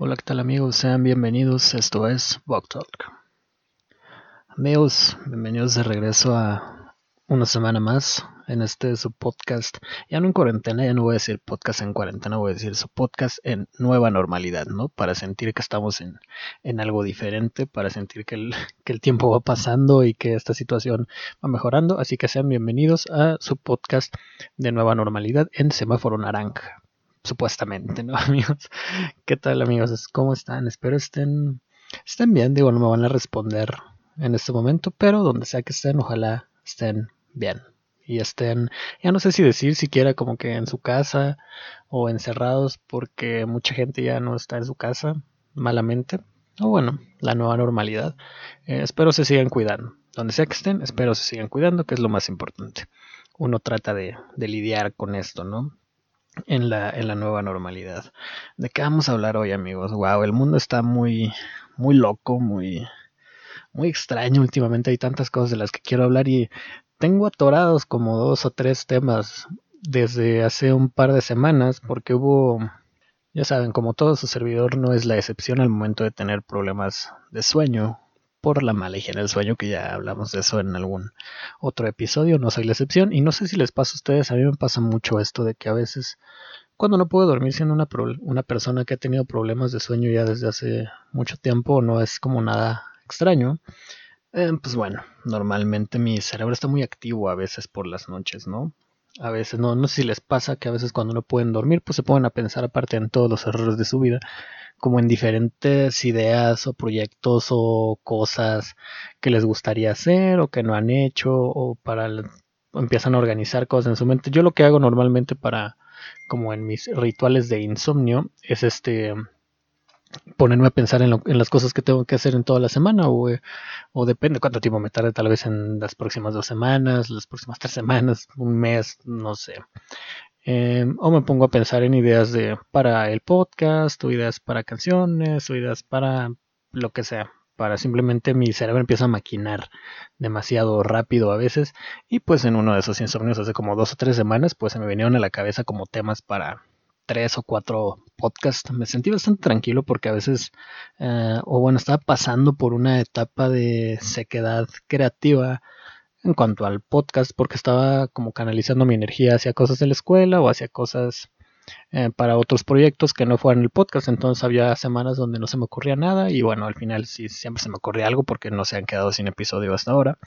Hola, ¿qué tal amigos? Sean bienvenidos. Esto es Bug Talk. Amigos, bienvenidos de regreso a una semana más en este su podcast. Ya no en cuarentena, ya no voy a decir podcast en cuarentena, voy a decir su podcast en nueva normalidad, ¿no? Para sentir que estamos en, en algo diferente, para sentir que el, que el tiempo va pasando y que esta situación va mejorando. Así que sean bienvenidos a su podcast de nueva normalidad en semáforo naranja supuestamente, ¿no, amigos? ¿Qué tal, amigos? ¿Cómo están? Espero estén, estén bien. Digo, no me van a responder en este momento, pero donde sea que estén, ojalá estén bien. Y estén, ya no sé si decir siquiera como que en su casa o encerrados, porque mucha gente ya no está en su casa, malamente. O bueno, la nueva normalidad. Eh, espero se sigan cuidando. Donde sea que estén, espero se sigan cuidando, que es lo más importante. Uno trata de, de lidiar con esto, ¿no? En la, en la nueva normalidad. ¿De qué vamos a hablar hoy, amigos? Wow, el mundo está muy, muy loco, muy, muy extraño últimamente. Hay tantas cosas de las que quiero hablar y tengo atorados como dos o tres temas desde hace un par de semanas porque hubo, ya saben, como todo su servidor no es la excepción al momento de tener problemas de sueño por la mala higiene del sueño, que ya hablamos de eso en algún otro episodio, no soy la excepción. Y no sé si les pasa a ustedes, a mí me pasa mucho esto de que a veces cuando no puedo dormir siendo una, una persona que ha tenido problemas de sueño ya desde hace mucho tiempo, no es como nada extraño. Eh, pues bueno, normalmente mi cerebro está muy activo a veces por las noches, ¿no? A veces, no, no sé si les pasa que a veces cuando no pueden dormir, pues se ponen a pensar aparte en todos los errores de su vida como en diferentes ideas o proyectos o cosas que les gustaría hacer o que no han hecho o para empiezan a organizar cosas en su mente. Yo lo que hago normalmente para como en mis rituales de insomnio es este ponerme a pensar en, las cosas que tengo que hacer en toda la semana o, o depende cuánto tiempo me tarde tal vez en las próximas dos semanas, las próximas tres semanas, un mes, no sé. Em, o me pongo a pensar en ideas de para el podcast, o ideas para canciones, o ideas para lo que sea. Para simplemente mi cerebro empieza a maquinar demasiado rápido a veces. Y pues en uno de esos insomnios hace como dos o tres semanas, pues se me vinieron a la cabeza como temas para tres o cuatro podcasts. Me sentí bastante tranquilo porque a veces, eh, o bueno, estaba pasando por una etapa de sequedad creativa en cuanto al podcast porque estaba como canalizando mi energía hacia cosas de la escuela o hacia cosas eh, para otros proyectos que no fueran el podcast. Entonces había semanas donde no se me ocurría nada y bueno, al final sí siempre se me ocurría algo porque no se han quedado sin episodio hasta ahora.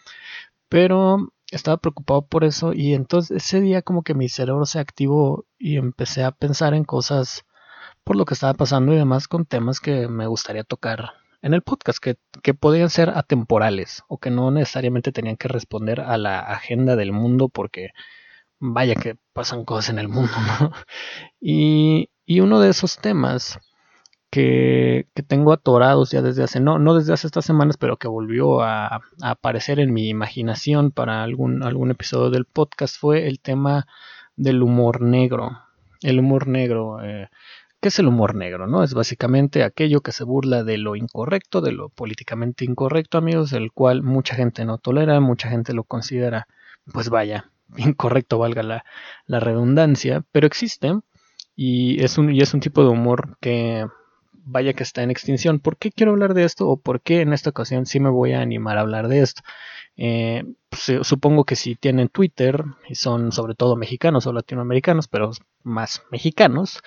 Pero estaba preocupado por eso y entonces ese día como que mi cerebro se activó y empecé a pensar en cosas por lo que estaba pasando y demás con temas que me gustaría tocar en el podcast, que, que podían ser atemporales o que no necesariamente tenían que responder a la agenda del mundo porque vaya que pasan cosas en el mundo, ¿no? Y, y uno de esos temas que, tengo atorados ya desde hace, no, no desde hace estas semanas, pero que volvió a, a, aparecer en mi imaginación para algún, algún episodio del podcast fue el tema del humor negro. El humor negro. Eh, ¿Qué es el humor negro? ¿no? Es básicamente aquello que se burla de lo incorrecto, de lo políticamente incorrecto, amigos, el cual mucha gente no tolera, mucha gente lo considera, pues vaya, incorrecto, valga la, la redundancia, pero existe y es, un, y es un tipo de humor que vaya que está en extinción. ¿Por qué quiero hablar de esto o por qué en esta ocasión sí me voy a animar a hablar de esto? Eh, pues, supongo que si tienen Twitter y son sobre todo mexicanos o latinoamericanos, pero más mexicanos,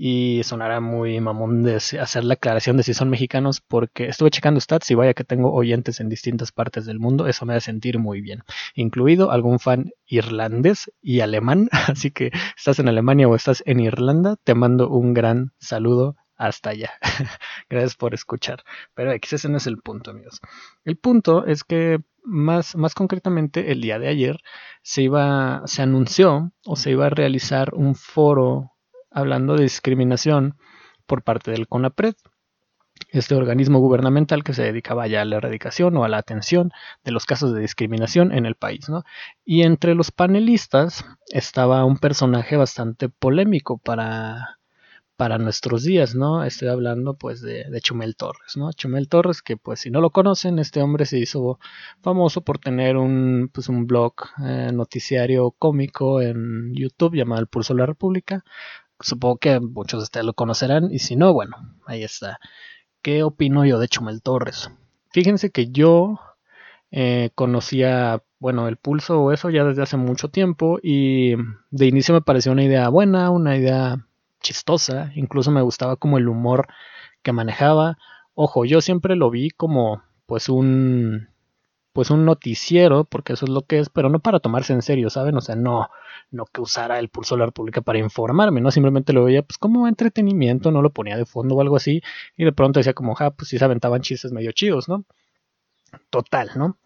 y sonará muy mamón hacer la aclaración de si son mexicanos porque estuve checando stats y vaya que tengo oyentes en distintas partes del mundo, eso me hace sentir muy bien, incluido algún fan irlandés y alemán, así que estás en Alemania o estás en Irlanda, te mando un gran saludo hasta allá. Gracias por escuchar. Pero X, ese no es el punto, amigos. El punto es que más, más concretamente el día de ayer se iba, se anunció o se iba a realizar un foro hablando de discriminación por parte del CONAPRED, este organismo gubernamental que se dedicaba ya a la erradicación o a la atención de los casos de discriminación en el país. ¿no? Y entre los panelistas estaba un personaje bastante polémico para, para nuestros días, ¿no? Estoy hablando pues de, Chumel Torres, ¿no? Chumel Torres, que pues si no lo conocen, este hombre se hizo famoso por tener un, pues, un blog eh, noticiario cómico en YouTube llamado El Pulso de la República, Supongo que muchos de ustedes lo conocerán y si no, bueno, ahí está. ¿Qué opino yo de Chumel Torres? Fíjense que yo eh, conocía, bueno, el pulso o eso ya desde hace mucho tiempo y de inicio me pareció una idea buena, una idea chistosa, incluso me gustaba como el humor que manejaba. Ojo, yo siempre lo vi como pues un pues un noticiero, porque eso es lo que es, pero no para tomarse en serio, ¿saben? O sea, no, no que usara el pulso de la República para informarme, ¿no? Simplemente lo veía pues como entretenimiento, no lo ponía de fondo o algo así, y de pronto decía como, ja, pues sí se aventaban chistes medio chidos, ¿no? Total, ¿no?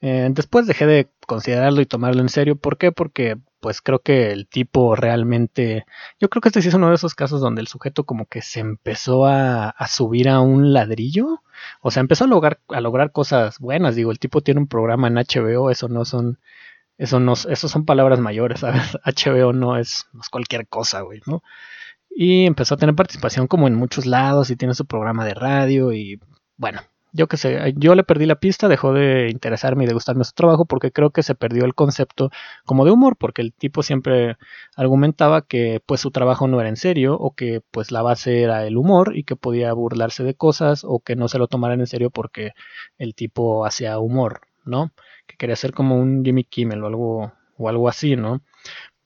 Eh, después dejé de considerarlo y tomarlo en serio. ¿Por qué? Porque pues creo que el tipo realmente... Yo creo que este sí es uno de esos casos donde el sujeto como que se empezó a, subir a un ladrillo. O sea, empezó a lograr, cosas buenas. Digo, el tipo tiene un programa en HBO, eso no son... Eso, no, eso son palabras mayores, ¿sabes? HBO no es, no es cualquier cosa, güey, ¿no? Y empezó a tener participación como en muchos lados y tiene su programa de radio y bueno, yo que sé, yo le perdí la pista, dejó de interesarme y de gustarme su trabajo porque creo que se perdió el concepto como de humor, porque el tipo siempre argumentaba que pues su trabajo no era en serio o que pues la base era el humor y que podía burlarse de cosas o que no se lo tomaran en serio porque el tipo hacía humor, ¿no? Que quería ser como un Jimmy Kimmel o algo o algo así, ¿no?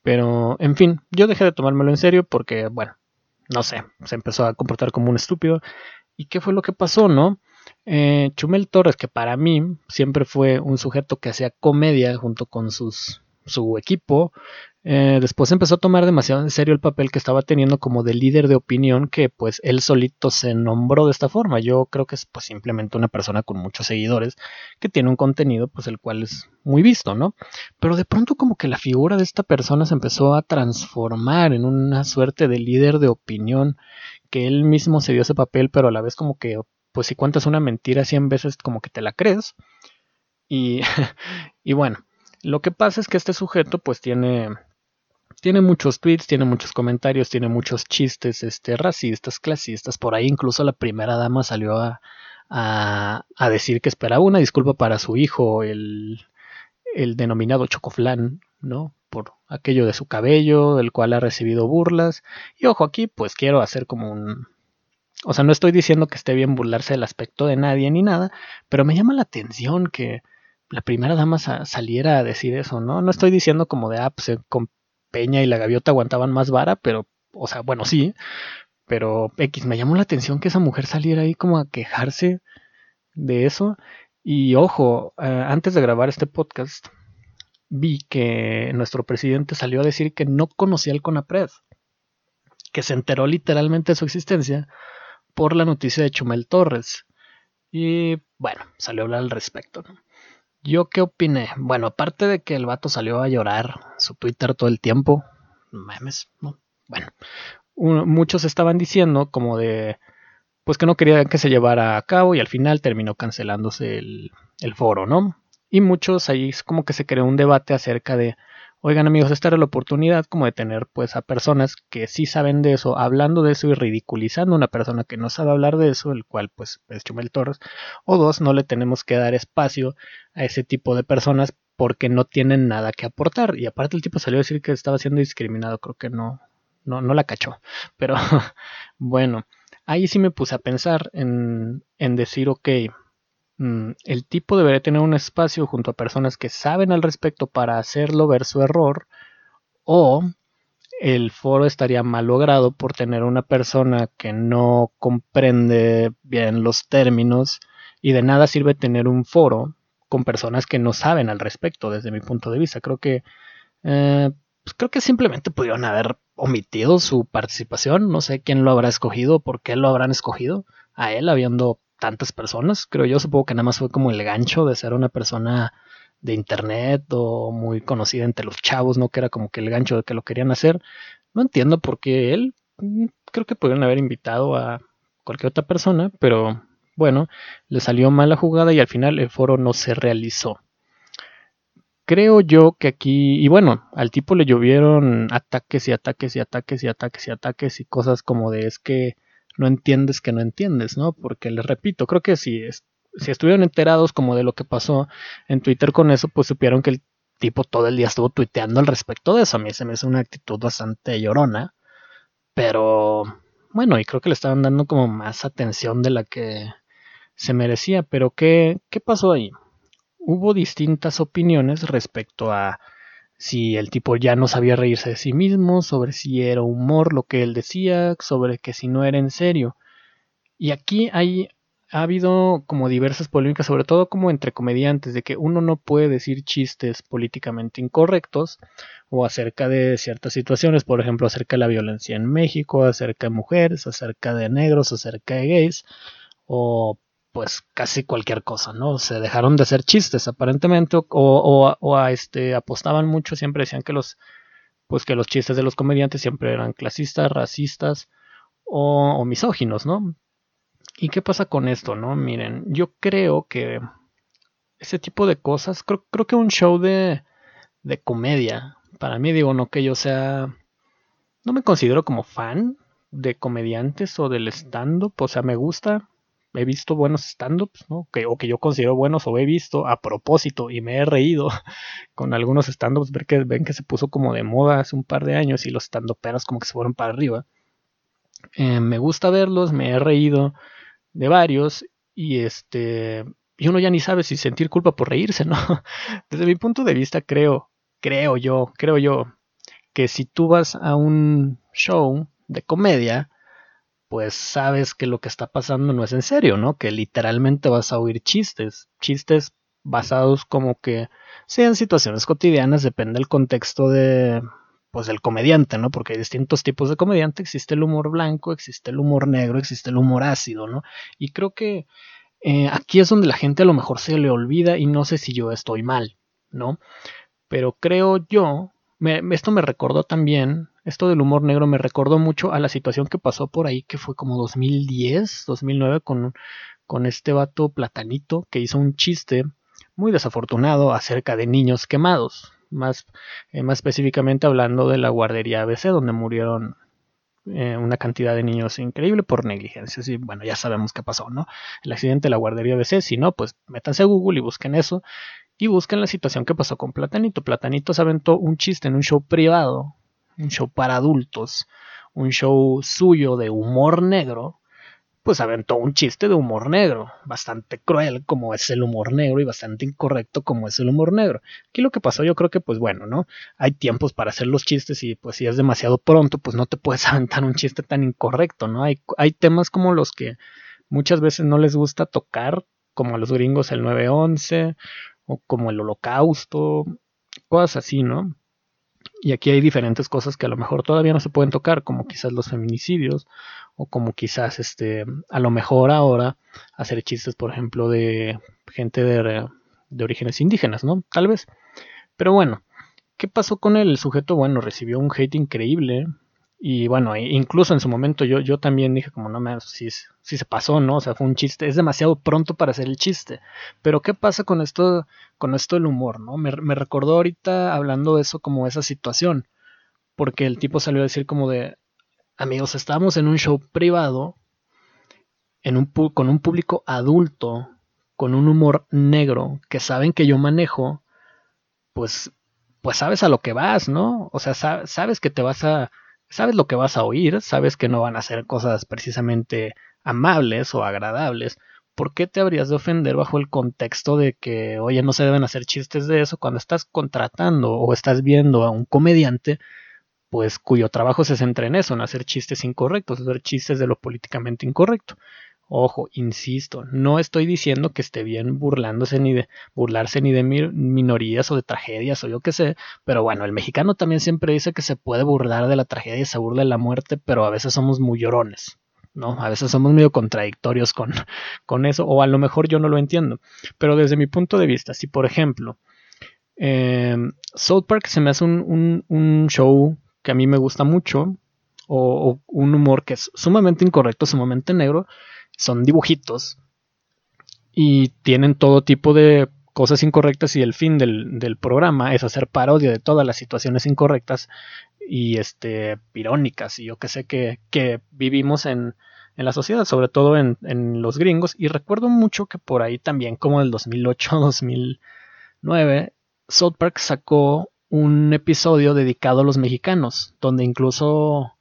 Pero en fin, yo dejé de tomármelo en serio porque bueno, no sé, se empezó a comportar como un estúpido. ¿Y qué fue lo que pasó, no? Eh, Chumel Torres, que para mí siempre fue un sujeto que hacía comedia junto con su equipo, eh, después empezó a tomar demasiado en serio el papel que estaba teniendo como de líder de opinión que pues él solito se nombró de esta forma. Yo creo que es pues simplemente una persona con muchos seguidores que tiene un contenido pues el cual es muy visto, ¿no? Pero de pronto como que la figura de esta persona se empezó a transformar en una suerte de líder de opinión que él mismo se dio ese papel pero a la vez como que pues si cuentas una mentira 100 veces como que te la crees. Y, y bueno, lo que pasa es que este sujeto pues tiene, tiene muchos tweets, tiene muchos comentarios, tiene muchos chistes este, racistas, clasistas. Por ahí incluso la primera dama salió a, a, a decir que esperaba una disculpa para su hijo, el, el denominado Chocoflán, ¿no? Por aquello de su cabello, el cual ha recibido burlas. Y ojo, aquí pues quiero hacer como un, o sea, no estoy diciendo que esté bien burlarse del aspecto de nadie ni nada, pero me llama la atención que la primera dama saliera a decir eso, ¿no? No estoy diciendo como de, ah, pues con Peña y la gaviota aguantaban más vara, pero, o sea, bueno, sí, pero X, me llamó la atención que esa mujer saliera ahí como a quejarse de eso. Y ojo, eh, antes de grabar este podcast, vi que nuestro presidente salió a decir que no conocía el CONAPRED, que se enteró literalmente de su existencia por la noticia de Chumel Torres. Y bueno, salió a hablar al respecto. ¿Yo qué opiné? Bueno, aparte de que el vato salió a llorar su Twitter todo el tiempo, memes, ¿no? Bueno, muchos estaban diciendo como de, pues que no querían que se llevara a cabo y al final terminó cancelándose el, el foro, ¿no? Y muchos ahí como que se creó un debate acerca de, Oigan amigos, esta era la oportunidad como de tener pues a personas que sí saben de eso, hablando de eso y ridiculizando a una persona que no sabe hablar de eso, el cual pues es Chumel Torres. O dos, no le tenemos que dar espacio a ese tipo de personas porque no tienen nada que aportar. Y aparte el tipo salió a decir que estaba siendo discriminado, creo que no, no, no la cachó. Pero bueno, ahí sí me puse a pensar en, en decir, ok, el tipo debería tener un espacio junto a personas que saben al respecto para hacerlo ver su error o el foro estaría mal logrado por tener una persona que no comprende bien los términos y de nada sirve tener un foro con personas que no saben al respecto desde mi punto de vista. Creo que eh, pues creo que simplemente pudieron haber omitido su participación. No sé quién lo habrá escogido, por qué lo habrán escogido a él, habiendo tantas personas. Creo yo, supongo que nada más fue como el gancho de ser una persona de internet o muy conocida entre los chavos, ¿no? Que era como que el gancho de que lo querían hacer. No entiendo por qué él. Mm, creo que pudieron haber invitado a cualquier otra persona, pero bueno, le salió mal la jugada y al final el foro no se realizó. Creo yo que aquí, y bueno, al tipo le llovieron ataques y ataques y ataques y ataques y ataques y cosas como de es que no entiendes que no entiendes, ¿no? Porque les repito, creo que si, si estuvieron enterados como de lo que pasó en Twitter con eso, pues supieron que el tipo todo el día estuvo tuiteando al respecto de eso. A mí se me hace una actitud bastante llorona, pero bueno, y creo que le estaban dando como más atención de la que se merecía, pero ¿qué, qué pasó ahí? Hubo distintas opiniones respecto a si el tipo ya no sabía reírse de sí mismo, sobre si era humor lo que él decía, sobre que si no era en serio. Y aquí hay, ha habido como diversas polémicas, sobre todo como entre comediantes, de que uno no puede decir chistes políticamente incorrectos o acerca de ciertas situaciones, por ejemplo, acerca de la violencia en México, acerca de mujeres, acerca de negros, acerca de gays, o pues casi cualquier cosa, ¿no? Se dejaron de hacer chistes aparentemente o, o, a, este apostaban mucho, siempre decían que los pues que los chistes de los comediantes siempre eran clasistas, racistas o, misóginos, ¿no? ¿Y qué pasa con esto, no? Miren, yo creo que ese tipo de cosas, creo, creo que un show de, de comedia, para mí digo, no que yo sea, no me considero como fan de comediantes o del stand-up, o sea, me gusta, he visto buenos stand-ups, ¿no? Que, o que yo considero buenos o he visto a propósito y me he reído con algunos stand-ups, ver que ven que se puso como de moda hace un par de años y los stand-uperos como que se fueron para arriba. Eh, me gusta verlos, me he reído de varios y este y uno ya ni sabe si sentir culpa por reírse, ¿no? Desde mi punto de vista creo, creo yo, creo yo que si tú vas a un show de comedia, pues sabes que lo que está pasando no es en serio, ¿no? Que literalmente vas a oír chistes, chistes basados como que sean situaciones cotidianas, depende del contexto de pues del comediante, ¿no? Porque hay distintos tipos de comediante, existe el humor blanco, existe el humor negro, existe el humor ácido, ¿no? Y creo que eh, aquí es donde la gente a lo mejor se le olvida y no sé si yo estoy mal, ¿no? Pero creo yo, esto me recordó también esto del humor negro me recordó mucho a la situación que pasó por ahí, que fue como 2010, 2009, con, con este vato platanito que hizo un chiste muy desafortunado acerca de niños quemados, más, eh, más específicamente hablando de la guardería ABC, donde murieron eh, una cantidad de niños increíble por negligencia. Y bueno, ya sabemos qué pasó, ¿no? El accidente de la guardería ABC, si no, pues métanse a Google y busquen eso. Y busquen la situación que pasó con Platanito. Platanito se aventó un chiste en un show privado un show para adultos, un show suyo de humor negro, pues aventó un chiste de humor negro, bastante cruel como es el humor negro y bastante incorrecto como es el humor negro. Aquí lo que pasó yo creo que pues bueno, ¿no? Hay tiempos para hacer los chistes y pues si es demasiado pronto pues no te puedes aventar un chiste tan incorrecto, ¿no? Hay, temas como los que muchas veces no les gusta tocar, como a los gringos el 911 o como el holocausto, cosas así, ¿no? Y aquí hay diferentes cosas que a lo mejor todavía no se pueden tocar, como quizás los feminicidios, o como quizás este, a lo mejor ahora hacer chistes, por ejemplo, de gente de, de orígenes indígenas, ¿no? Tal vez. Pero bueno, ¿qué pasó con él? El sujeto, bueno, recibió un hate increíble, y bueno, incluso en su momento yo, yo también dije como no me si, si se pasó, ¿no? O sea, fue un chiste, es demasiado pronto para hacer el chiste. Pero ¿qué pasa con esto, con esto del humor, ¿no? Me, me recordó ahorita hablando de eso como esa situación. Porque el tipo salió a decir como de, amigos, estábamos en un show privado, en un, con un público adulto, con un humor negro, que saben que yo manejo, pues, pues sabes a lo que vas, ¿no? O sea, sabes que te vas a sabes lo que vas a oír, sabes que no van a ser cosas precisamente amables o agradables. ¿Por qué te habrías de ofender bajo el contexto de que, oye, no se deben hacer chistes de eso cuando estás contratando o estás viendo a un comediante, pues cuyo trabajo se centra en eso, en hacer chistes incorrectos, hacer chistes de lo políticamente incorrecto? Ojo, insisto, no estoy diciendo que esté bien burlándose ni de burlarse ni de minorías o de tragedias o yo qué sé, pero bueno, el mexicano también siempre dice que se puede burlar de la tragedia y se burla de la muerte, pero a veces somos muy llorones. ¿no? A veces somos medio contradictorios con, con eso, o a lo mejor yo no lo entiendo. Pero desde mi punto de vista, si por ejemplo, eh, South Park se me hace un, un, show que a mí me gusta mucho, o, un humor que es sumamente incorrecto, sumamente negro, son dibujitos y tienen todo tipo de cosas incorrectas y el fin del, programa es hacer parodia de todas las situaciones incorrectas y este irónicas y yo que sé que, vivimos en, en, la sociedad, sobre todo en, en, los gringos. Y recuerdo mucho que por ahí también como el 2008-2009 South Park sacó un episodio dedicado a los mexicanos donde incluso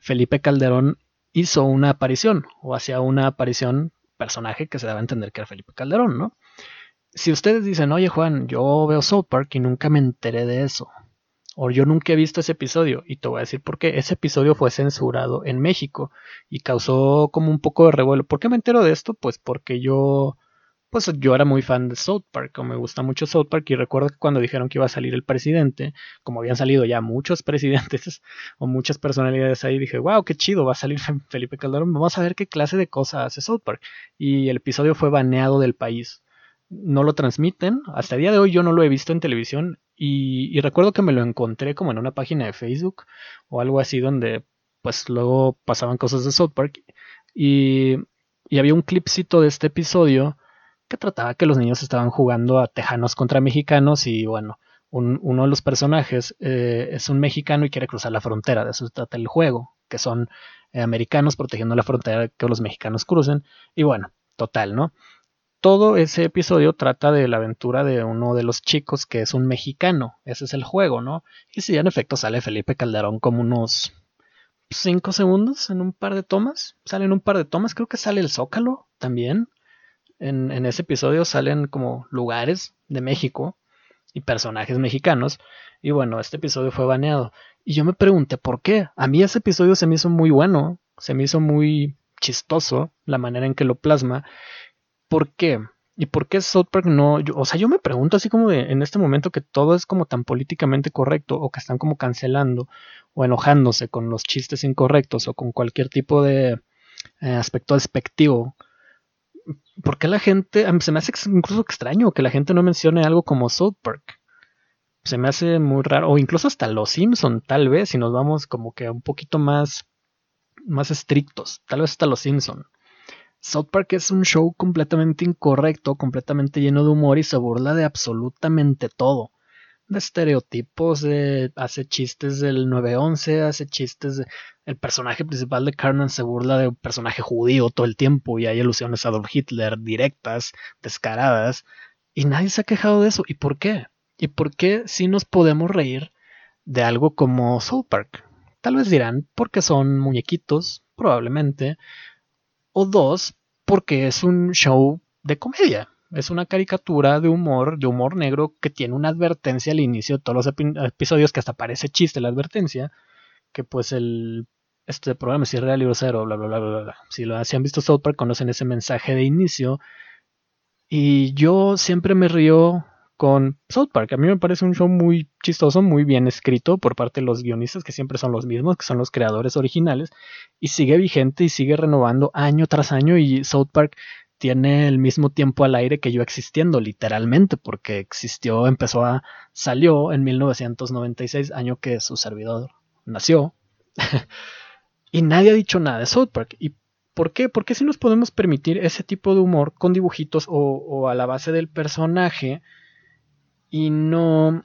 Felipe Calderón hizo una aparición o hacía una aparición personaje que se daba a entender que era Felipe Calderón, ¿no? Si ustedes dicen, oye Juan, yo veo South Park y nunca me enteré de eso, o yo nunca he visto ese episodio, y te voy a decir por qué, ese episodio fue censurado en México y causó como un poco de revuelo. ¿Por qué me entero de esto? Pues porque yo pues yo era muy fan de South Park, o me gusta mucho South Park, y recuerdo que cuando dijeron que iba a salir el presidente, como habían salido ya muchos presidentes o muchas personalidades ahí, dije, wow, qué chido, va a salir Felipe Calderón, vamos a ver qué clase de cosas hace South Park. Y el episodio fue baneado del país. No lo transmiten, hasta el día de hoy yo no lo he visto en televisión, y, y recuerdo que me lo encontré como en una página de Facebook o algo así donde pues luego pasaban cosas de South Park, y, y había un clipcito de este episodio, que trataba que los niños estaban jugando a tejanos contra mexicanos y bueno, uno de los personajes eh, es un mexicano y quiere cruzar la frontera, de eso trata el juego, que son eh, americanos protegiendo la frontera que los mexicanos crucen y bueno, total, ¿no? Todo ese episodio trata de la aventura de uno de los chicos que es un mexicano, ese es el juego, ¿no? Y si en efecto sale Felipe Calderón como unos 5 segundos en un par de tomas, salen un par de tomas, creo que sale el Zócalo también, en, ese episodio salen como lugares de México y personajes mexicanos. Y bueno, este episodio fue baneado. Y yo me pregunté por qué. A mí ese episodio se me hizo muy bueno, se me hizo muy chistoso la manera en que lo plasma. ¿Por qué? ¿Y por qué South Park no? o sea, yo me pregunto así como de, en este momento que todo es como tan políticamente correcto o que están como cancelando o enojándose con los chistes incorrectos o con cualquier tipo de eh, aspecto despectivo ¿por qué la gente, se me hace incluso extraño que la gente no mencione algo como South Park? Se me hace muy raro, o incluso hasta Los Simpson, tal vez, si nos vamos como que un poquito más, más estrictos, tal vez hasta Los Simpson. South Park es un show completamente incorrecto, completamente lleno de humor y se burla de absolutamente todo de estereotipos, hace chistes del 911, hace chistes de... El personaje principal de Carmen se burla de un personaje judío todo el tiempo y hay alusiones a Adolf Hitler directas, descaradas, y nadie se ha quejado de eso. ¿Y por qué? ¿Y por qué si nos podemos reír de algo como Soul Park? Tal vez dirán porque son muñequitos, probablemente, o dos, porque es un show de comedia es una caricatura de humor, de humor negro que tiene una advertencia al inicio de todos los episodios que hasta parece chiste la advertencia, que pues el este programa es irreal y cero, bla bla bla bla bla. Si lo han visto South Park conocen ese mensaje de inicio y yo siempre me río con South Park. A mí me parece un show muy chistoso, muy bien escrito por parte de los guionistas, que siempre son los mismos, que son los creadores originales, y sigue vigente y sigue renovando año tras año. Y South Park tiene el mismo tiempo al aire que yo existiendo, literalmente, porque existió, empezó a, salió en 1996, año que su servidor nació, y nadie ha dicho nada de South Park. ¿Y por qué? Porque si nos podemos permitir ese tipo de humor con dibujitos o, a la base del personaje y no...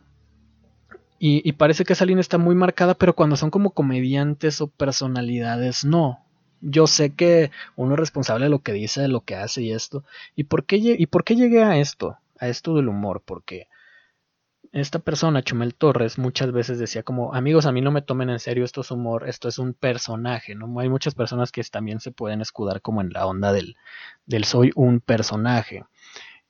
Y, y parece que esa línea está muy marcada, pero cuando son como comediantes o personalidades, no yo sé que uno es responsable de lo que dice, de lo que hace y esto. ¿Y por qué, y por qué llegué a esto? A esto del humor. Porque esta persona, Chumel Torres, muchas veces decía como, amigos, a mí no me tomen en serio, esto es humor, esto es un personaje, ¿no? Hay muchas personas que también se pueden escudar como en la onda del, del soy un personaje.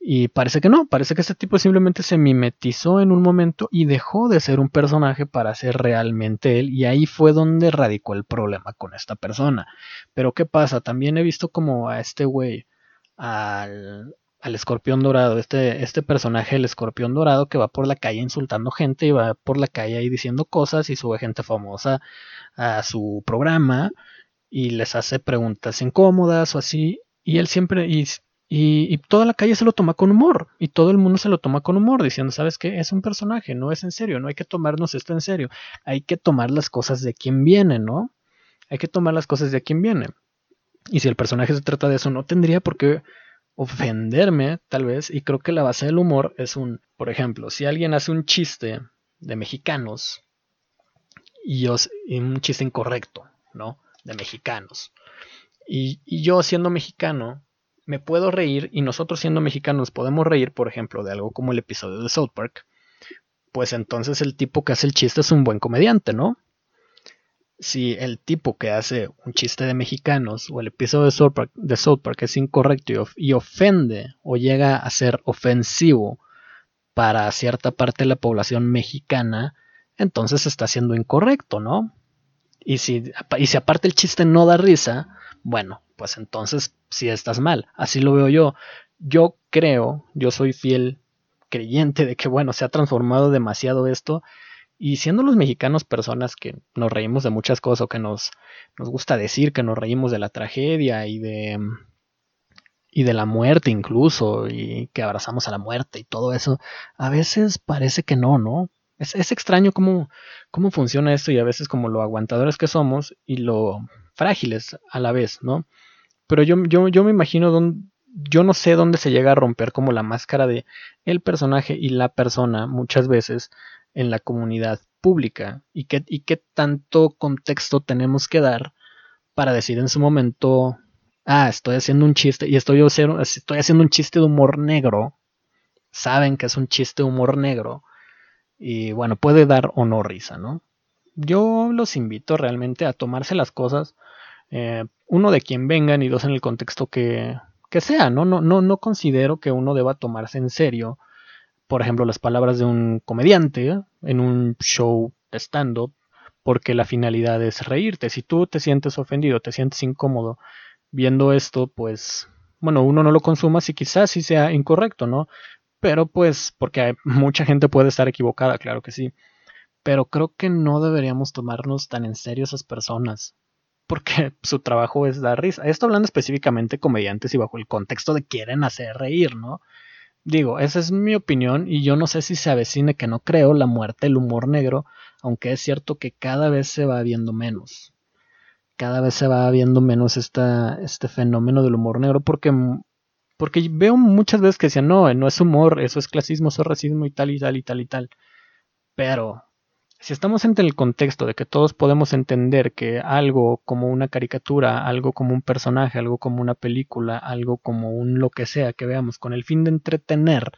Y parece que no, parece que este tipo simplemente se mimetizó en un momento y dejó de ser un personaje para ser realmente él. Y ahí fue donde radicó el problema con esta persona. Pero ¿qué pasa? También he visto como a este güey, al, al escorpión dorado, este, este personaje, el escorpión dorado, que va por la calle insultando gente y va por la calle ahí diciendo cosas y sube gente famosa a su programa y les hace preguntas incómodas o así. Y él siempre, y, toda la calle se lo toma con humor. Y todo el mundo se lo toma con humor, diciendo, ¿sabes qué? Es un personaje, no es en serio, no hay que tomarnos esto en serio. Hay que tomar las cosas de quien viene, ¿no? Hay que tomar las cosas de quien viene. Y si el personaje se trata de eso, no tendría por qué ofenderme, tal vez. Y creo que la base del humor es un, por ejemplo, si alguien hace un chiste de mexicanos y, yo, un chiste incorrecto, ¿no? De mexicanos. Y, y yo siendo mexicano me puedo reír y nosotros siendo mexicanos podemos reír, por ejemplo, de algo como el episodio de South Park, pues entonces el tipo que hace el chiste es un buen comediante, ¿no? si el tipo que hace un chiste de mexicanos o el episodio de South Park, es incorrecto y, ofende o llega a ser ofensivo para cierta parte de la población mexicana, entonces está siendo incorrecto, ¿no? Y si, y si aparte el chiste no da risa, bueno, pues entonces sí estás mal. Así lo veo yo. Yo creo, yo soy fiel creyente de que, bueno, se ha transformado demasiado esto y siendo los mexicanos personas que nos reímos de muchas cosas o que nos, nos gusta decir que nos reímos de la tragedia y de, y de la muerte incluso, y que abrazamos a la muerte y todo eso, a veces parece que no, ¿no? Es, es extraño cómo, cómo funciona esto y a veces como lo aguantadores que somos y lo frágiles a la vez, ¿no? Pero yo, yo, yo me imagino dónde, yo no sé dónde se llega a romper como la máscara de el personaje y la persona muchas veces en la comunidad pública y qué, y qué tanto contexto tenemos que dar para decir en su momento, ah, estoy haciendo un chiste y estoy, estoy haciendo un chiste de humor negro. Saben que es un chiste de humor negro y bueno, puede dar o no risa, ¿no? Yo los invito realmente a tomarse las cosas, eh, uno de quien vengan y dos en el contexto que, que sea, ¿no? No, no, no considero que uno deba tomarse en serio por ejemplo, las palabras de un comediante en un show de stand-up, porque la finalidad es reírte. Si tú te sientes ofendido, te sientes incómodo viendo esto, pues, bueno, uno no lo consuma si quizás sí sea incorrecto, ¿no? Pero pues, porque mucha gente puede estar equivocada, claro que sí. Pero creo que no deberíamos tomarnos tan en serio esas personas, porque su trabajo es dar risa. Esto hablando específicamente comediantes y bajo el contexto de quieren hacer reír, ¿no? Digo, esa es mi opinión y yo no sé si se avecine que no creo la muerte del humor negro, aunque es cierto que cada vez se va viendo menos. Cada vez se va viendo menos este fenómeno del humor negro porque, porque veo muchas veces que decían, no, no es humor, eso es clasismo, eso es racismo y tal y tal y tal y tal. Pero si estamos en el contexto de que todos podemos entender que algo como una caricatura, algo como un personaje, algo como una película, algo como un lo que sea que veamos con el fin de entretener,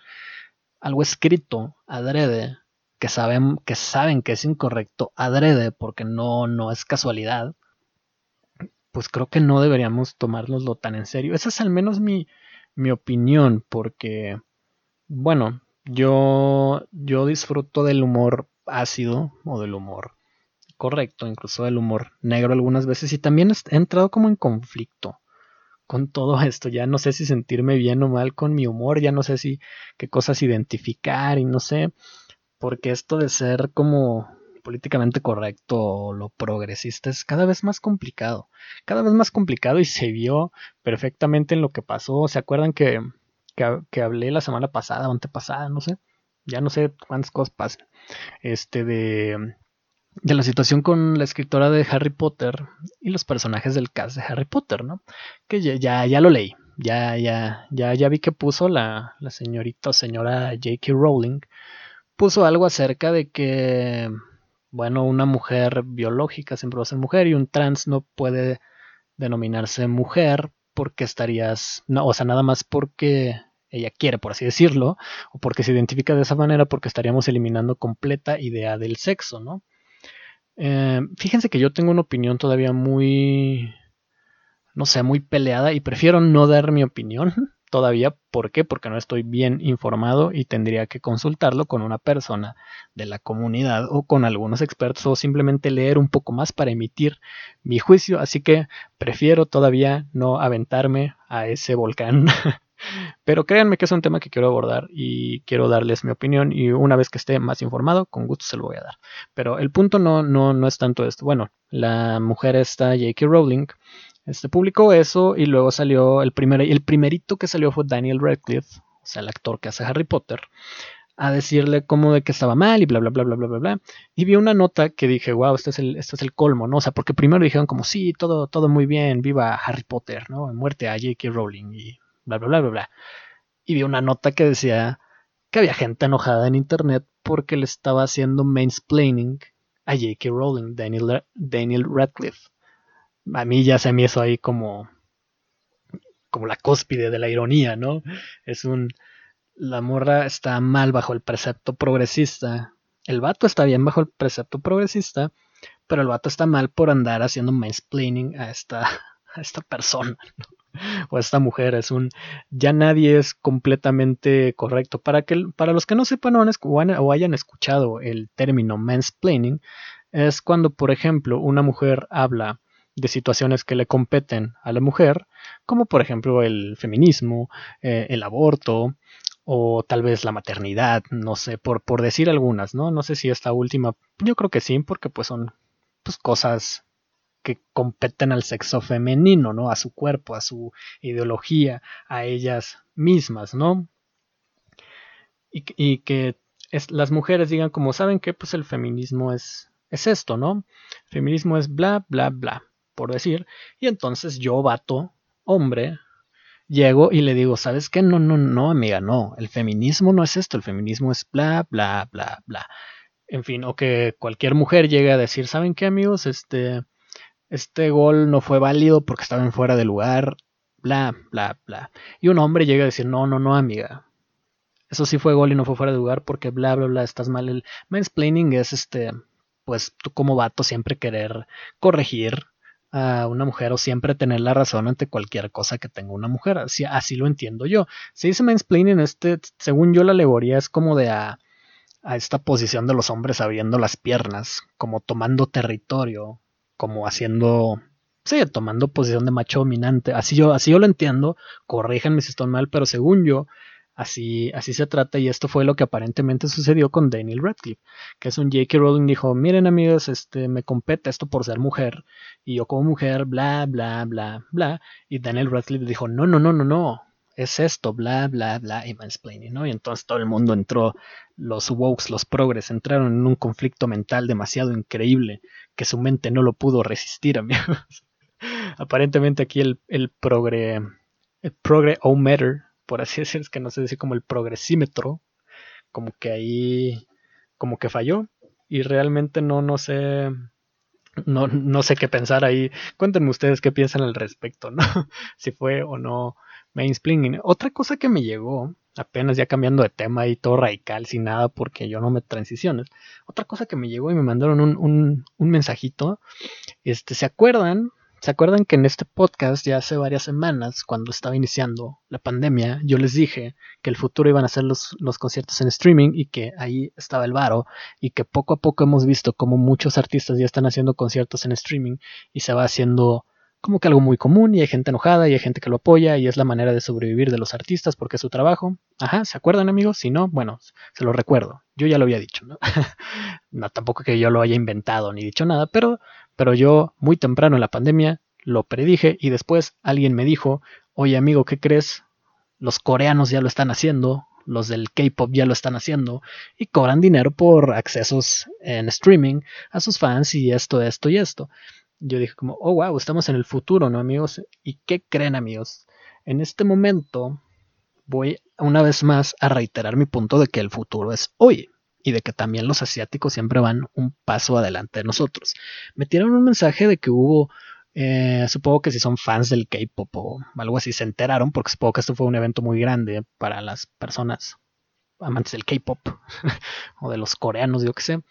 algo escrito adrede, que saben que, saben que es incorrecto adrede porque no, no es casualidad, pues creo que no deberíamos tomárnoslo tan en serio. Esa es al menos mi, mi opinión porque, bueno, yo, yo disfruto del humor ácido o del humor correcto, incluso del humor negro algunas veces y también he entrado como en conflicto con todo esto, ya no sé si sentirme bien o mal con mi humor, ya no sé si qué cosas identificar y no sé, porque esto de ser como políticamente correcto o lo progresista es cada vez más complicado, cada vez más complicado y se vio perfectamente en lo que pasó, ¿se acuerdan que, que, que hablé la semana pasada o antepasada, no sé? Ya no sé cuántas cosas pasan, este de, de la situación con la escritora de Harry Potter y los personajes del cast de Harry Potter, ¿no? Que ya, ya, lo leí, ya, ya, ya, ya vi que puso la, la señorita o señora J.K. Rowling, puso algo acerca de que, bueno, una mujer biológica siempre va a ser mujer y un trans no puede denominarse mujer porque estarías, no, o sea, nada más porque ella quiere, por así decirlo, o porque se identifica de esa manera, porque estaríamos eliminando completa idea del sexo, ¿no? Eh, fíjense que yo tengo una opinión todavía muy, no sé, muy peleada y prefiero no dar mi opinión todavía. ¿Por qué? Porque no estoy bien informado y tendría que consultarlo con una persona de la comunidad o con algunos expertos o simplemente leer un poco más para emitir mi juicio. Así que prefiero todavía no aventarme a ese volcán Pero créanme que es un tema que quiero abordar y quiero darles mi opinión y una vez que esté más informado, con gusto se lo voy a dar. Pero el punto no, no, no es tanto esto. Bueno, la mujer esta, J.K. Rowling, este, publicó eso y luego salió el, primer, el primerito que salió fue Daniel Radcliffe, o sea, el actor que hace Harry Potter, a decirle cómo de que estaba mal y bla, bla, bla, bla, bla, bla, bla. Y vi una nota que dije, wow, este es el, este es el colmo, ¿no? O sea, porque primero dijeron como, sí, todo, todo muy bien, viva Harry Potter, ¿no? Muerte a J.K. Rowling y bla, bla, bla, bla, bla. Y vi una nota que decía que había gente enojada en internet porque le estaba haciendo mansplaining a J.K. Rowling, Daniel, Daniel Radcliffe. A mí ya se me hizo ahí como, como la cúspide de la ironía, ¿no? Es un... La morra está mal bajo el precepto progresista. El vato está bien bajo el precepto progresista, pero el vato está mal por andar haciendo mansplaining a esta, a esta persona. O esta mujer es un ya nadie es completamente correcto para que para los que no sepan o hayan escuchado el término mansplaining es cuando por ejemplo una mujer habla de situaciones que le competen a la mujer, como por ejemplo el feminismo, eh, el aborto o tal vez la maternidad, no sé, por, por decir algunas, ¿no? No sé si esta última, yo creo que sí, porque pues son pues, cosas que competen al sexo femenino, ¿no? A su cuerpo, a su ideología, a ellas mismas, ¿no? Y, que las mujeres digan como saben que pues el feminismo es, es esto, ¿no? El feminismo es bla, bla, bla por decir, y entonces yo, vato, hombre, llego y le digo, ¿sabes qué? No, no, no, amiga, no, el feminismo no es esto, el feminismo es bla, bla, bla, bla. En fin, o que cualquier mujer llegue a decir, ¿saben qué, amigos? Este, este gol no fue válido porque estaba en fuera de lugar, bla, bla, bla. Y un hombre llega a decir, no, no, no, amiga. Eso sí fue gol y no fue fuera de lugar porque bla, bla, bla, estás mal. El mansplaining es este, pues tú como vato siempre querer corregir a una mujer o siempre tener la razón ante cualquier cosa que tenga una mujer. Así, así lo entiendo yo. Se dice mansplaining, este, según yo la alegoría es como de a, a esta posición de los hombres abriendo las piernas, como tomando territorio, como haciendo sí, tomando posición de macho dominante. Así yo, así yo lo entiendo. Corríjanme si estoy mal, pero según yo, Así, así se trata y esto fue lo que aparentemente sucedió con Daniel Radcliffe, que es un J.K. Rowling dijo, miren amigos, este, me compete esto por ser mujer y yo como mujer, bla, bla, bla, bla, y Daniel Radcliffe dijo, no, no, no, no, no, es esto, bla, bla, bla, y mansplaining, ¿no? Y entonces todo el mundo entró, los wokes, los progres, entraron en un conflicto mental demasiado increíble que su mente no lo pudo resistir, amigos. Aparentemente aquí el, el progre, el progre o matter por así decirlo, es que no sé decir como el progresímetro, como que ahí, como que falló. Y realmente no, no sé, no, no sé qué pensar ahí. Cuéntenme ustedes qué piensan al respecto, ¿no? si fue o no mainsplaining. Otra cosa que me llegó, apenas ya cambiando de tema y todo radical, sin nada, porque yo no me transiciones. Otra cosa que me llegó y me mandaron un, un, un mensajito. Este, ¿se acuerdan ¿Se acuerdan que en este podcast ya hace varias semanas, cuando estaba iniciando la pandemia, yo les dije que el futuro iban a ser los, los conciertos en streaming y que ahí estaba el varo y que poco a poco hemos visto como muchos artistas ya están haciendo conciertos en streaming y se va haciendo como que algo muy común y hay gente enojada y hay gente que lo apoya y es la manera de sobrevivir de los artistas porque es su trabajo. Ajá, ¿se acuerdan amigos? Si no, bueno, se lo recuerdo. Yo ya lo había dicho, ¿no? no tampoco que yo lo haya inventado ni dicho nada, pero pero yo muy temprano en la pandemia lo predije y después alguien me dijo, oye amigo, ¿qué crees? Los coreanos ya lo están haciendo, los del K-Pop ya lo están haciendo y cobran dinero por accesos en streaming a sus fans y esto, esto y esto. Yo dije como, oh wow, estamos en el futuro, ¿no amigos? ¿Y qué creen amigos? En este momento voy una vez más a reiterar mi punto de que el futuro es hoy y de que también los asiáticos siempre van un paso adelante de nosotros. Me tiraron un mensaje de que hubo, eh, supongo que si son fans del K-Pop o algo así, se enteraron, porque supongo que esto fue un evento muy grande para las personas amantes del K-Pop o de los coreanos, yo que sé,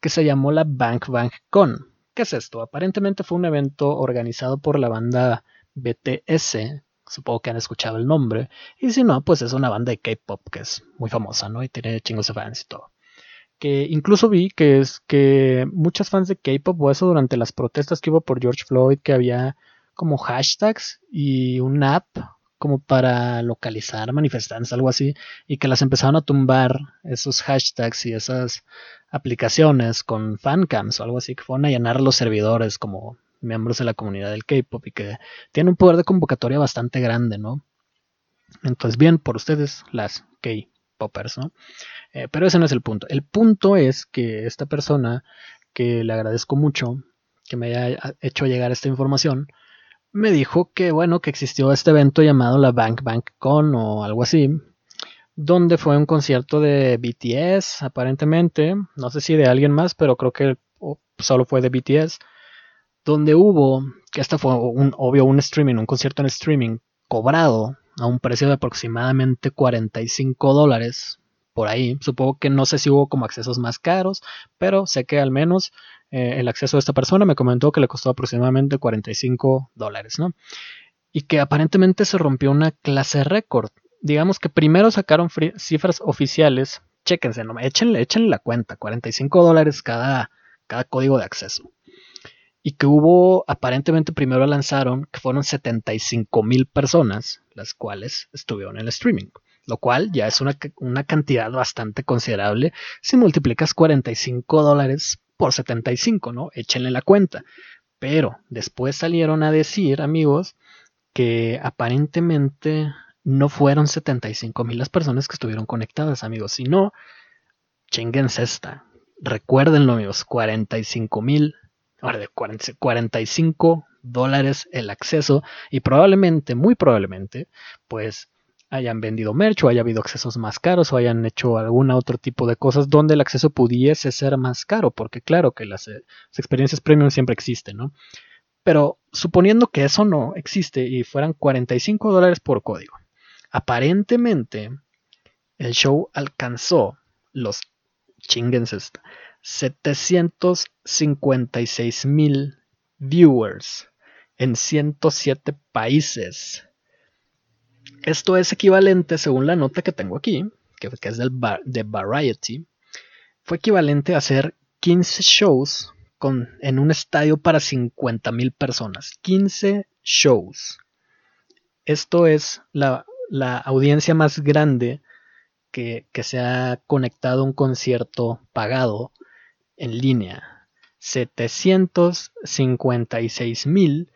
que se llamó la Bank Bank Con. ¿Qué es esto? Aparentemente fue un evento organizado por la banda BTS, supongo que han escuchado el nombre, y si no, pues es una banda de K-pop que es muy famosa, ¿no? Y tiene chingos de fans y todo que incluso vi que es que muchas fans de K-pop o eso durante las protestas que hubo por George Floyd que había como hashtags y un app como para localizar manifestantes, algo así, y que las empezaron a tumbar esos hashtags y esas aplicaciones con fancams o algo así, que fueron a llenar los servidores como miembros de la comunidad del K-pop y que tienen un poder de convocatoria bastante grande, ¿no? Entonces, bien por ustedes, las K-popers, ¿no? Eh, pero ese no es el punto. El punto es que esta persona, que le agradezco mucho que me haya hecho llegar esta información, me dijo que bueno, que existió este evento llamado la Bank Bank Con o algo así, donde fue un concierto de BTS, aparentemente, no sé si de alguien más, pero creo que solo fue de BTS, donde hubo, que esta fue un obvio un streaming, un concierto en streaming cobrado a un precio de aproximadamente 45 dólares por ahí. Supongo que no sé si hubo como accesos más caros, pero sé que al menos eh, el acceso de esta persona me comentó que le costó aproximadamente 45 dólares, ¿no? Y que aparentemente se rompió una clase récord. Digamos que primero sacaron cifras oficiales. Chéquense, no, échenle, échenle la cuenta, 45 dólares cada, cada código de acceso y que hubo, aparentemente primero lanzaron, que fueron 75 mil personas, las cuales estuvieron en el streaming, lo cual ya es una, una cantidad bastante considerable si multiplicas 45 dólares por 75, ¿no? Échenle la cuenta. Pero después salieron a decir, amigos, que aparentemente no fueron 75 mil las personas que estuvieron conectadas, amigos, sino, chinguense esta. Recuérdenlo, amigos, 45 mil ahora de 45 dólares el acceso y probablemente, muy probablemente, pues hayan vendido merch o haya habido accesos más caros o hayan hecho algún otro tipo de cosas donde el acceso pudiese ser más caro, porque claro que las, eh, experiencias premium siempre existen, ¿no? Pero suponiendo que eso no existe y fueran 45 dólares por código, aparentemente el show alcanzó los chinguense esta, 756 mil viewers en 107 países. Esto es equivalente, según la nota que tengo aquí, que, es del de Variety, fue equivalente a hacer 15 shows con, en un estadio para 50 mil personas. 15 shows. Esto es la, la audiencia más grande que, que, se ha conectado a un concierto pagado en línea. 756 mil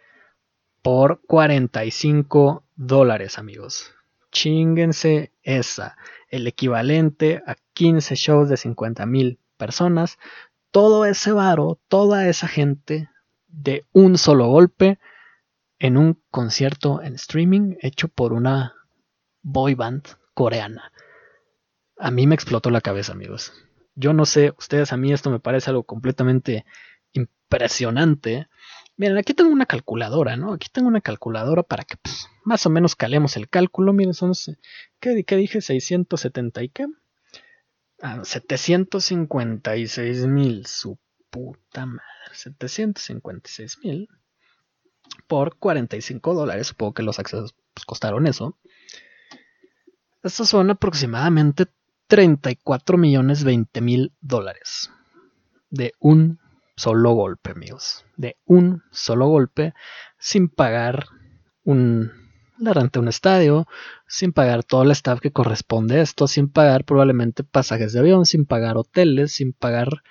por 45 dólares, amigos. Chinguense esa. El equivalente a 15 shows de 50 mil personas. Todo ese varo, toda esa gente de un solo golpe en un concierto en streaming hecho por una boy band coreana. A mí me explotó la cabeza, amigos. Yo no sé, ustedes a mí esto me parece algo completamente impresionante. Miren, aquí tengo una calculadora, ¿no? Aquí tengo una calculadora para que pues, más o menos calemos el cálculo. Miren, son, ¿qué, dije? 670 y qué? Ah, 756 mil, su puta madre. 756 mil por 45 dólares. Supongo que los accesos pues, costaron eso. Estos son aproximadamente 34 millones 20 mil dólares. De un solo golpe, amigos. De un solo golpe, sin pagar un, la renta de un estadio, sin pagar todo el staff que corresponde a esto, sin pagar probablemente pasajes de avión, sin pagar hoteles, sin pagar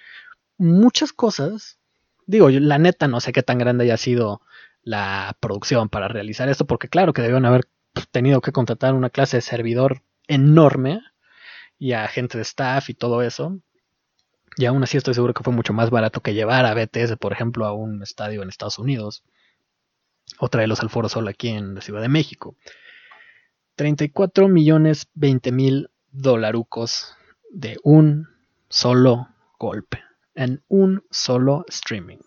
muchas cosas. Digo, yo, la neta no sé qué tan grande haya sido la producción para realizar esto, porque claro que debieron haber tenido que contratar una clase de servidor enorme y a gente de staff y todo eso. Y aún así estoy seguro que fue mucho más barato que llevar a BTS, por ejemplo, a un estadio en Estados Unidos. O traerlos al Foro Sol aquí en la Ciudad de México. 34 millones 20 mil dolarucos de un solo golpe. En un solo streaming.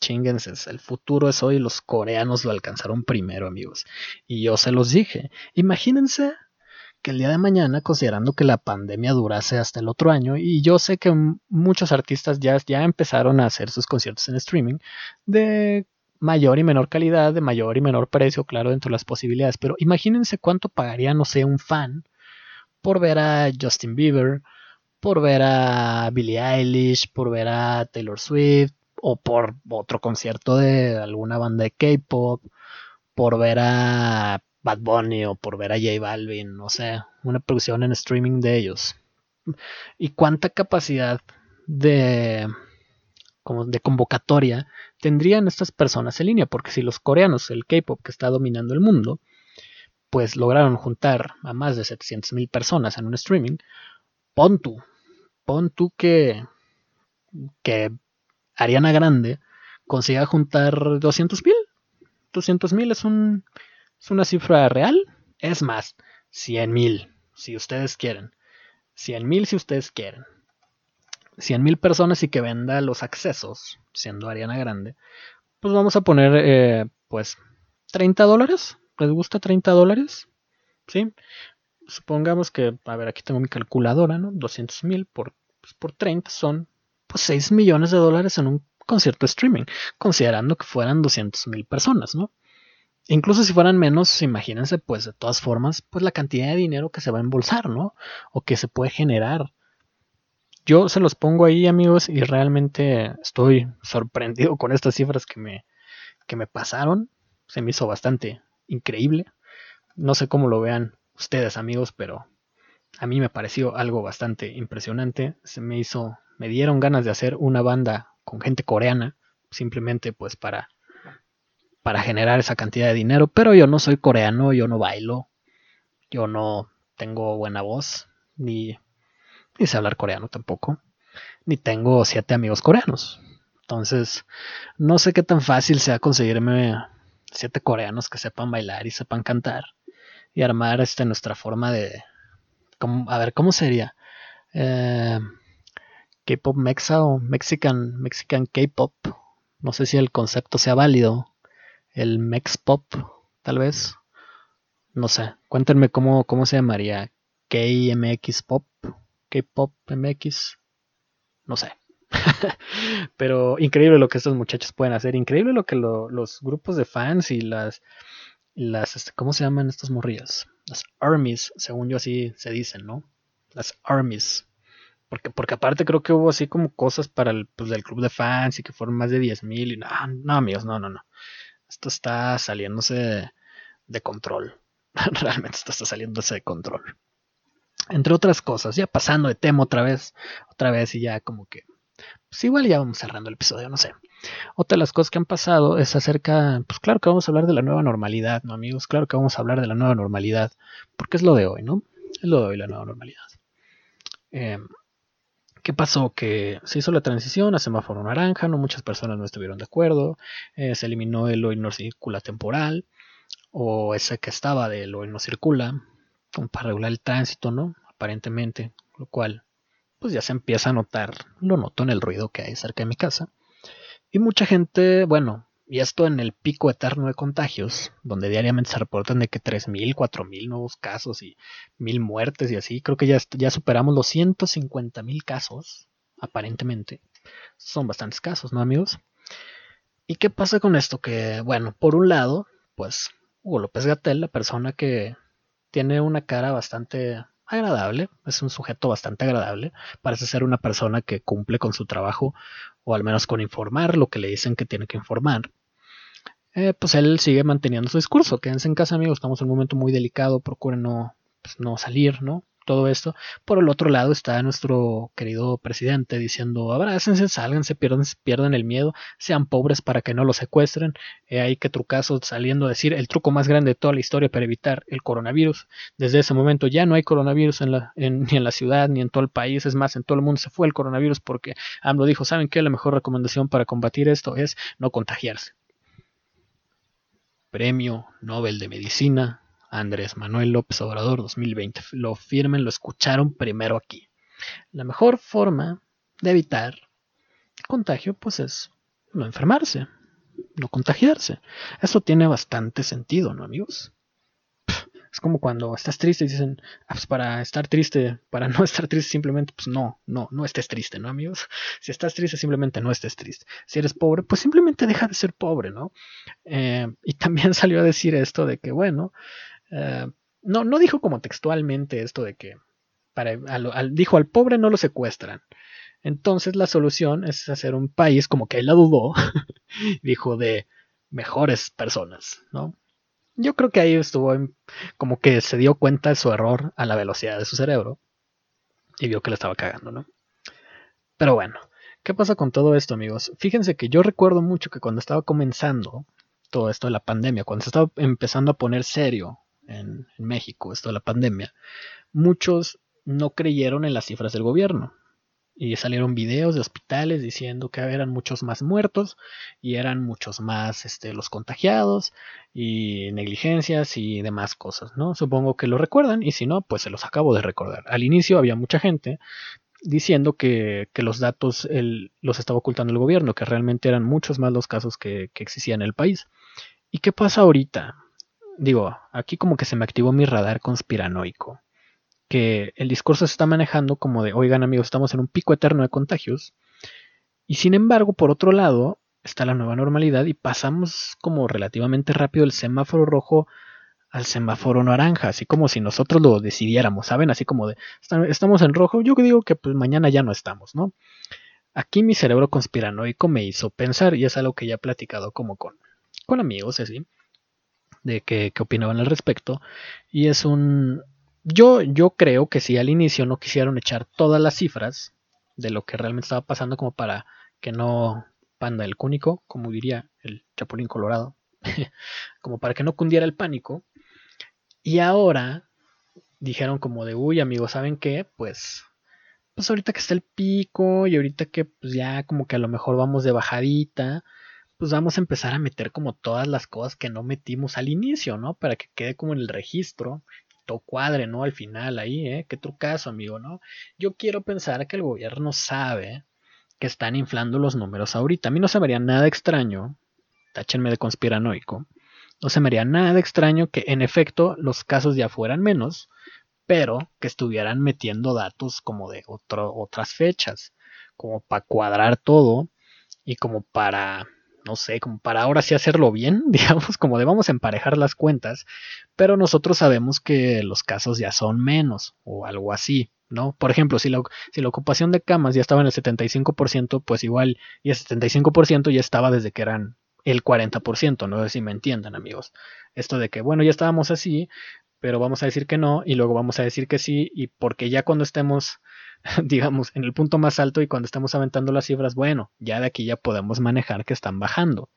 Chinguense, el futuro es hoy, los coreanos lo alcanzaron primero, amigos. Y yo se los dije. Imagínense que el día de mañana, considerando que la pandemia durase hasta el otro año, y yo sé que muchos artistas ya, ya empezaron a hacer sus conciertos en streaming de mayor y menor calidad, de mayor y menor precio, claro, dentro de las posibilidades, pero imagínense cuánto pagaría, no sé, un fan por ver a Justin Bieber, por ver a Billie Eilish, por ver a Taylor Swift, o por otro concierto de alguna banda de K-pop, por ver a Bad Bunny o por ver a J Balvin, no sé, una producción en streaming de ellos. ¿Y cuánta capacidad de, como de convocatoria tendrían estas personas en línea? Porque si los coreanos, el K-pop que está dominando el mundo, pues lograron juntar a más de 700 mil personas en un streaming, pon tú, pon tú que, que Ariana Grande consiga juntar 200 mil. 200 mil es un ¿Es una cifra real? Es más, 100 mil, si ustedes quieren. 100 mil si ustedes quieren. 100 mil personas y que venda los accesos, siendo Ariana Grande. Pues vamos a poner, eh, pues, 30 dólares. ¿Les gusta 30 dólares? ¿Sí? supongamos que, a ver, aquí tengo mi calculadora, ¿no? 200 mil por, pues, por 30 son pues 6 millones de dólares en un concierto streaming, considerando que fueran 200 mil personas, ¿no? Incluso si fueran menos, imagínense, pues de todas formas, pues la cantidad de dinero que se va a embolsar, ¿no? O que se puede generar. Yo se los pongo ahí, amigos, y realmente estoy sorprendido con estas cifras que me, que me pasaron. Se me hizo bastante increíble. No sé cómo lo vean ustedes, amigos, pero a mí me pareció algo bastante impresionante. Se me hizo, me dieron ganas de hacer una banda con gente coreana, simplemente pues para para generar esa cantidad de dinero, pero yo no soy coreano, yo no bailo, yo no tengo buena voz, ni, ni sé hablar coreano tampoco, ni tengo siete amigos coreanos. Entonces, no sé qué tan fácil sea conseguirme siete coreanos que sepan bailar y sepan cantar y armar este, nuestra forma de... a ver, ¿cómo sería? Eh, K-pop mexa o Mexican, Mexican K-pop. No sé si el concepto sea válido el Mex Pop, tal vez. No sé, cuéntenme cómo, cómo se llamaría. KMX Pop, K-Pop MX, no sé. Pero increíble lo que estos muchachos pueden hacer, increíble lo que los grupos de fans y las, las, este, ¿cómo se llaman estos morrillas? Las armies, según yo así se dicen, ¿no? Las armies. Porque, porque aparte creo que hubo así como cosas para el pues, del club de fans y que fueron más de 10.000 y no, no amigos, no, no, no esto está saliéndose de control. Realmente esto está saliéndose de control. Entre otras cosas, ya pasando de tema otra vez, otra vez y ya como que, pues igual ya vamos cerrando el episodio, no sé. Otra de las cosas que han pasado es acerca, pues claro que vamos a hablar de la nueva normalidad, ¿no amigos? Claro que vamos a hablar de la nueva normalidad, porque es lo de hoy, ¿no? Es lo de hoy la nueva normalidad. Eh, ¿Qué pasó? Que se hizo la transición a semáforo naranja, no muchas personas no estuvieron de acuerdo, eh, se eliminó el hoy no circula temporal, o ese que estaba del hoy no circula, para regular el tránsito, ¿no? Aparentemente, lo cual pues ya se empieza a notar, lo noto en el ruido que hay cerca de mi casa. Y mucha gente, bueno, y esto en el pico eterno de contagios, donde diariamente se reportan de que 3.000, 4.000 nuevos casos y 1.000 muertes y así. Creo que ya, ya superamos los 150.000 casos, aparentemente. Son bastantes casos, ¿no, amigos? ¿Y qué pasa con esto? Que, bueno, por un lado, pues Hugo López Gatel, la persona que tiene una cara bastante agradable, es un sujeto bastante agradable, parece ser una persona que cumple con su trabajo, o al menos con informar lo que le dicen que tiene que informar. Eh, pues él sigue manteniendo su discurso. Quédense en casa, amigos, estamos en un momento muy delicado, procuren no, pues, no salir, ¿no? Todo esto. Por el otro lado está nuestro querido presidente diciendo, abrácense, sálganse, pierdan, pierdan el miedo, sean pobres para que no los secuestren. Eh, hay que trucazo saliendo a decir el truco más grande de toda la historia para evitar el coronavirus. Desde ese momento ya no hay coronavirus en la, ni en la ciudad ni en todo el país. Es más, en todo el mundo se fue el coronavirus porque AMLO dijo, ¿saben qué? La mejor recomendación para combatir esto es no contagiarse. Premio Nobel de Medicina, Andrés Manuel López Obrador 2020. Lo firmen, lo escucharon primero aquí. La mejor forma de evitar contagio, pues es no enfermarse, no contagiarse. Eso tiene bastante sentido, ¿no, amigos? Es como cuando estás triste y dicen, ah, pues para estar triste, para no estar triste, simplemente, pues no, no, no estés triste, ¿no, amigos? Si estás triste, simplemente no estés triste. Si eres pobre, pues simplemente deja de ser pobre, ¿no? Eh, y también salió a decir esto de que, bueno, eh, no, no dijo como textualmente esto de que, para, dijo al pobre no lo secuestran. Entonces la solución es hacer un país como que él la dudó, dijo de mejores personas, ¿no? Yo creo que ahí estuvo como que se dio cuenta de su error a la velocidad de su cerebro y vio que le estaba cagando, ¿no? Pero bueno, ¿qué pasa con todo esto, amigos? Fíjense que yo recuerdo mucho que cuando estaba comenzando todo esto de la pandemia, cuando se estaba empezando a poner serio en, en México, esto de la pandemia, muchos no creyeron en las cifras del gobierno y salieron videos de hospitales diciendo que eran muchos más muertos y eran muchos más este, los contagiados y negligencias y demás cosas, ¿no? Supongo que lo recuerdan y si no, pues se los acabo de recordar. Al inicio había mucha gente diciendo que, los datos los estaba ocultando el gobierno, que realmente eran muchos más los casos que, que existían en el país. ¿Y qué pasa ahorita? Digo, aquí como que se me activó mi radar conspiranoico. Que el discurso se está manejando como de, oigan amigos, estamos en un pico eterno de contagios. Y sin embargo, por otro lado, está la nueva normalidad y pasamos como relativamente rápido el semáforo rojo al semáforo naranja, así como si nosotros lo decidiéramos, ¿saben? Así como de, estamos en rojo, yo digo que pues mañana ya no estamos, ¿no? Aquí mi cerebro conspiranoico me hizo pensar, y es algo que ya he platicado como con, con amigos, así, de qué opinaban al respecto, y es un... Yo, yo creo que si al inicio no quisieron echar todas las cifras de lo que realmente estaba pasando como para que no panda el cúnico, como diría el Chapulín Colorado, como para que no cundiera el pánico, y ahora dijeron como de, uy amigos, ¿saben qué? Pues, pues ahorita que está el pico y ahorita que pues ya como que a lo mejor vamos de bajadita, pues vamos a empezar a meter como todas las cosas que no metimos al inicio, ¿no? Para que quede como en el registro, cuadre, ¿no? Al final ahí, ¿eh? Qué trucazo, amigo, ¿no? Yo quiero pensar que el gobierno sabe que están inflando los números ahorita. A mí no se me haría nada extraño, táchenme de conspiranoico, no se me haría nada extraño que en efecto los casos ya fueran menos, pero que estuvieran metiendo datos como de otras fechas, como para cuadrar todo y como para, no sé, como para ahora sí hacerlo bien, digamos, como de vamos a emparejar las cuentas, pero nosotros sabemos que los casos ya son menos o algo así. ¿no? Por ejemplo, si la, si la ocupación de camas ya estaba en el 75%, pues igual, y el 75% ya estaba desde que eran el 40%, no sé si me entiendan amigos. Esto de que, bueno, ya estábamos así, pero vamos a decir que no y luego vamos a decir que sí y porque ya cuando estemos, digamos, en el punto más alto y cuando estemos aventando las cifras, bueno, ya de aquí ya podemos manejar que están bajando.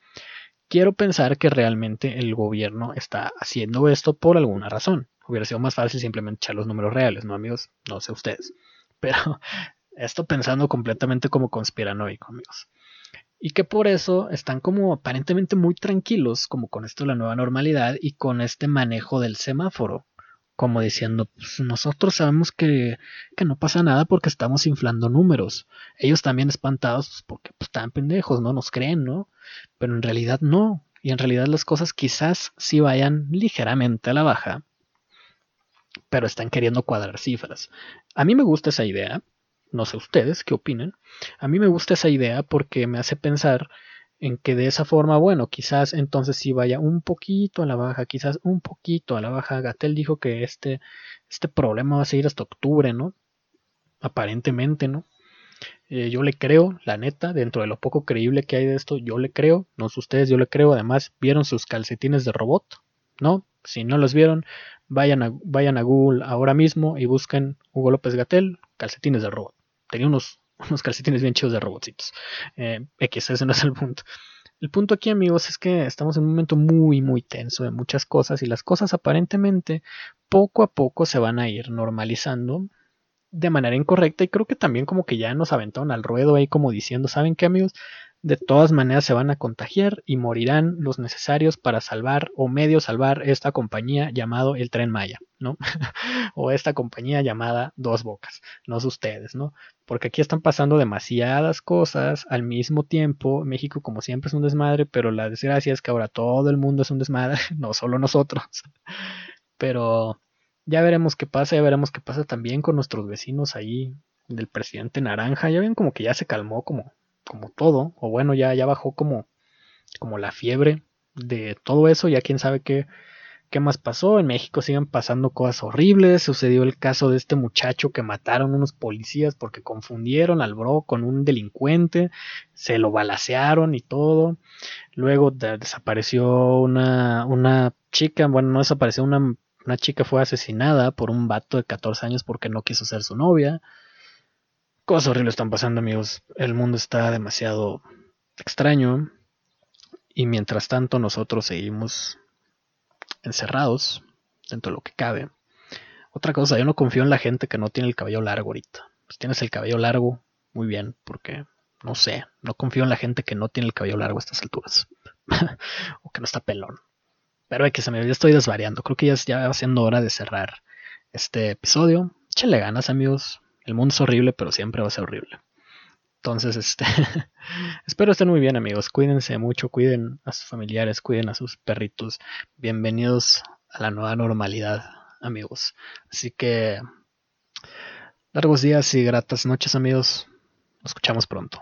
Quiero pensar que realmente el gobierno está haciendo esto por alguna razón. Hubiera sido más fácil simplemente echar los números reales, ¿no, amigos? No sé ustedes. Pero esto pensando completamente como conspiranoico, amigos y que por eso están como aparentemente muy tranquilos, como con esto de la nueva normalidad y con este manejo del semáforo, como diciendo, pues nosotros sabemos que, que no pasa nada porque estamos inflando números. Ellos también espantados pues, porque pues, están pendejos, no nos creen, ¿no? Pero en realidad no. Y en realidad las cosas quizás sí vayan ligeramente a la baja, pero están queriendo cuadrar cifras. A mí me gusta esa idea, no sé ustedes qué opinan. A mí me gusta esa idea porque me hace pensar en que de esa forma, bueno, quizás entonces sí vaya un poquito a la baja, quizás un poquito a la baja. Gatel dijo que este, este problema va a seguir hasta octubre, ¿no? Aparentemente, ¿no? Eh, yo le creo, la neta, dentro de lo poco creíble que hay de esto, yo le creo, no sé ustedes, yo le creo. Además, vieron sus calcetines de robot, ¿no? Si no los vieron, vayan a, vayan a Google ahora mismo y busquen Hugo López Gatel, calcetines de robot tenía unos, unos calcetines bien chidos de robotcitos. Eh, X, ese no es el punto. El punto aquí, amigos, es que estamos en un momento muy, muy tenso de muchas cosas y las cosas aparentemente poco a poco se van a ir normalizando de manera incorrecta y creo que también como que ya nos aventaron al ruedo ahí como diciendo, ¿saben qué, amigos? de todas maneras se van a contagiar y morirán los necesarios para salvar o medio salvar esta compañía llamado el Tren Maya, ¿no? o esta compañía llamada Dos Bocas, no es ustedes, ¿no? Porque aquí están pasando demasiadas cosas al mismo tiempo. México, como siempre, es un desmadre, pero la desgracia es que ahora todo el mundo es un desmadre, no solo nosotros. pero ya veremos qué pasa, ya veremos qué pasa también con nuestros vecinos ahí del presidente Naranja. Ya ven como que ya se calmó como como todo, o bueno, ya, ya bajó como, como la fiebre de todo eso, ya quién sabe qué, qué más pasó. En México siguen pasando cosas horribles. Sucedió el caso de este muchacho que mataron unos policías porque confundieron al bro con un delincuente, se lo balacearon y todo. Luego desapareció una, una chica, bueno, no desapareció, una, una chica fue asesinada por un vato de 14 años porque no quiso ser su novia. Cosas horribles están pasando, amigos. El mundo está demasiado extraño. Y mientras tanto, nosotros seguimos encerrados dentro de lo que cabe. Otra cosa, yo no confío en la gente que no tiene el cabello largo ahorita. Si tienes el cabello largo, muy bien, porque no sé, no confío en la gente que no tiene el cabello largo a estas alturas. o que no está pelón. Pero hay que se me ya estoy desvariando. Creo que ya, ya va siendo hora de cerrar este episodio. Échenle ganas, amigos. El mundo es horrible, pero siempre va a ser horrible. Entonces, este, espero estén muy bien, amigos. Cuídense mucho, cuiden a sus familiares, cuiden a sus perritos. Bienvenidos a la nueva normalidad, amigos. Así que, Largos días y gratas noches amigos. Nos escuchamos pronto.